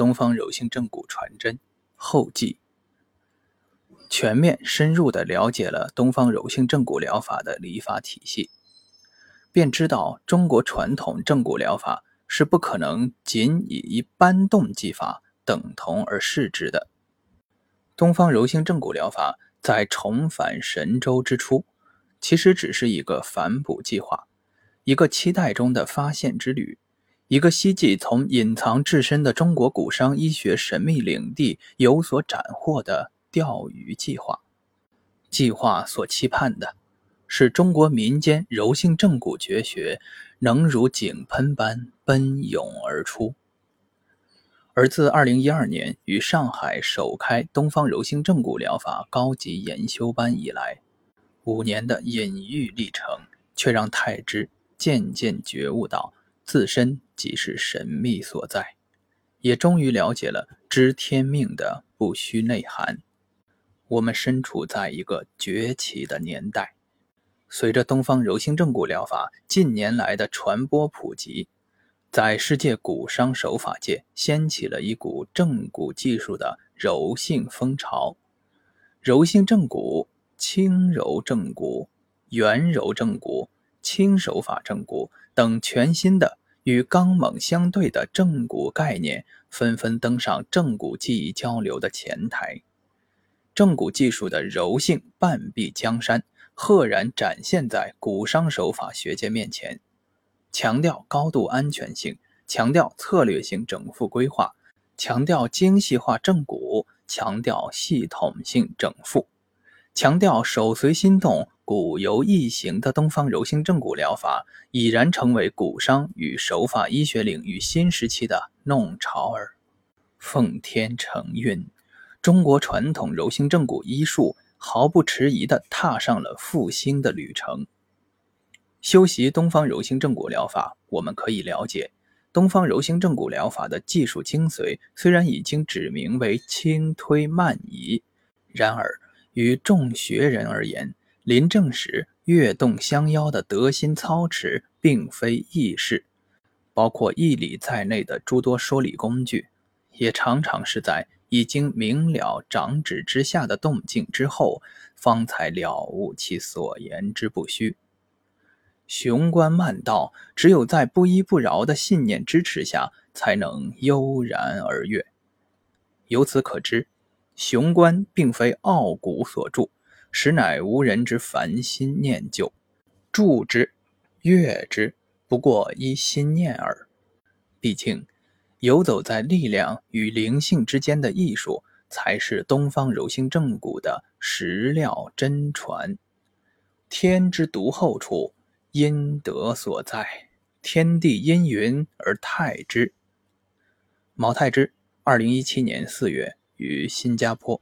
东方柔性正骨传真后记，全面深入地了解了东方柔性正骨疗法的理法体系，便知道中国传统正骨疗法是不可能仅以一搬动技法等同而视之的。东方柔性正骨疗法在重返神州之初，其实只是一个反哺计划，一个期待中的发现之旅。一个希冀从隐藏至深的中国骨伤医学神秘领地有所斩获的钓鱼计划，计划所期盼的是中国民间柔性正骨绝学能如井喷般奔涌而出。而自2012年于上海首开东方柔性正骨疗法高级研修班以来，五年的隐喻历程，却让太之渐渐觉悟到。自身即是神秘所在，也终于了解了知天命的不虚内涵。我们身处在一个崛起的年代，随着东方柔性正骨疗法近年来的传播普及，在世界骨伤手法界掀起了一股正骨技术的柔性风潮。柔性正骨、轻柔正骨、圆柔正骨、轻手法正骨等全新的。与刚猛相对的正骨概念纷纷登上正骨技艺交流的前台，正骨技术的柔性半壁江山赫然展现在骨伤手法学界面前。强调高度安全性，强调策略性整复规划，强调精细化正骨，强调系统性整复，强调手随心动。骨由异形的东方柔性正骨疗法已然成为骨伤与手法医学领域新时期的弄潮儿。奉天承运，中国传统柔性正骨医术毫不迟疑地踏上了复兴的旅程。修习东方柔性正骨疗法，我们可以了解，东方柔性正骨疗法的技术精髓虽然已经指明为轻推慢移，然而于众学人而言，临政时跃动相邀的得心操持，并非易事。包括义理在内的诸多说理工具，也常常是在已经明了掌指之下的动静之后，方才了悟其所言之不虚。雄关漫道，只有在不依不饶的信念支持下，才能悠然而越。由此可知，雄关并非傲骨所著。实乃无人之凡心念旧，助之、悦之，不过一心念耳。毕竟，游走在力量与灵性之间的艺术，才是东方柔性正骨的实料真传。天之独厚处，阴德所在。天地阴云而泰之。毛太之，二零一七年四月与新加坡。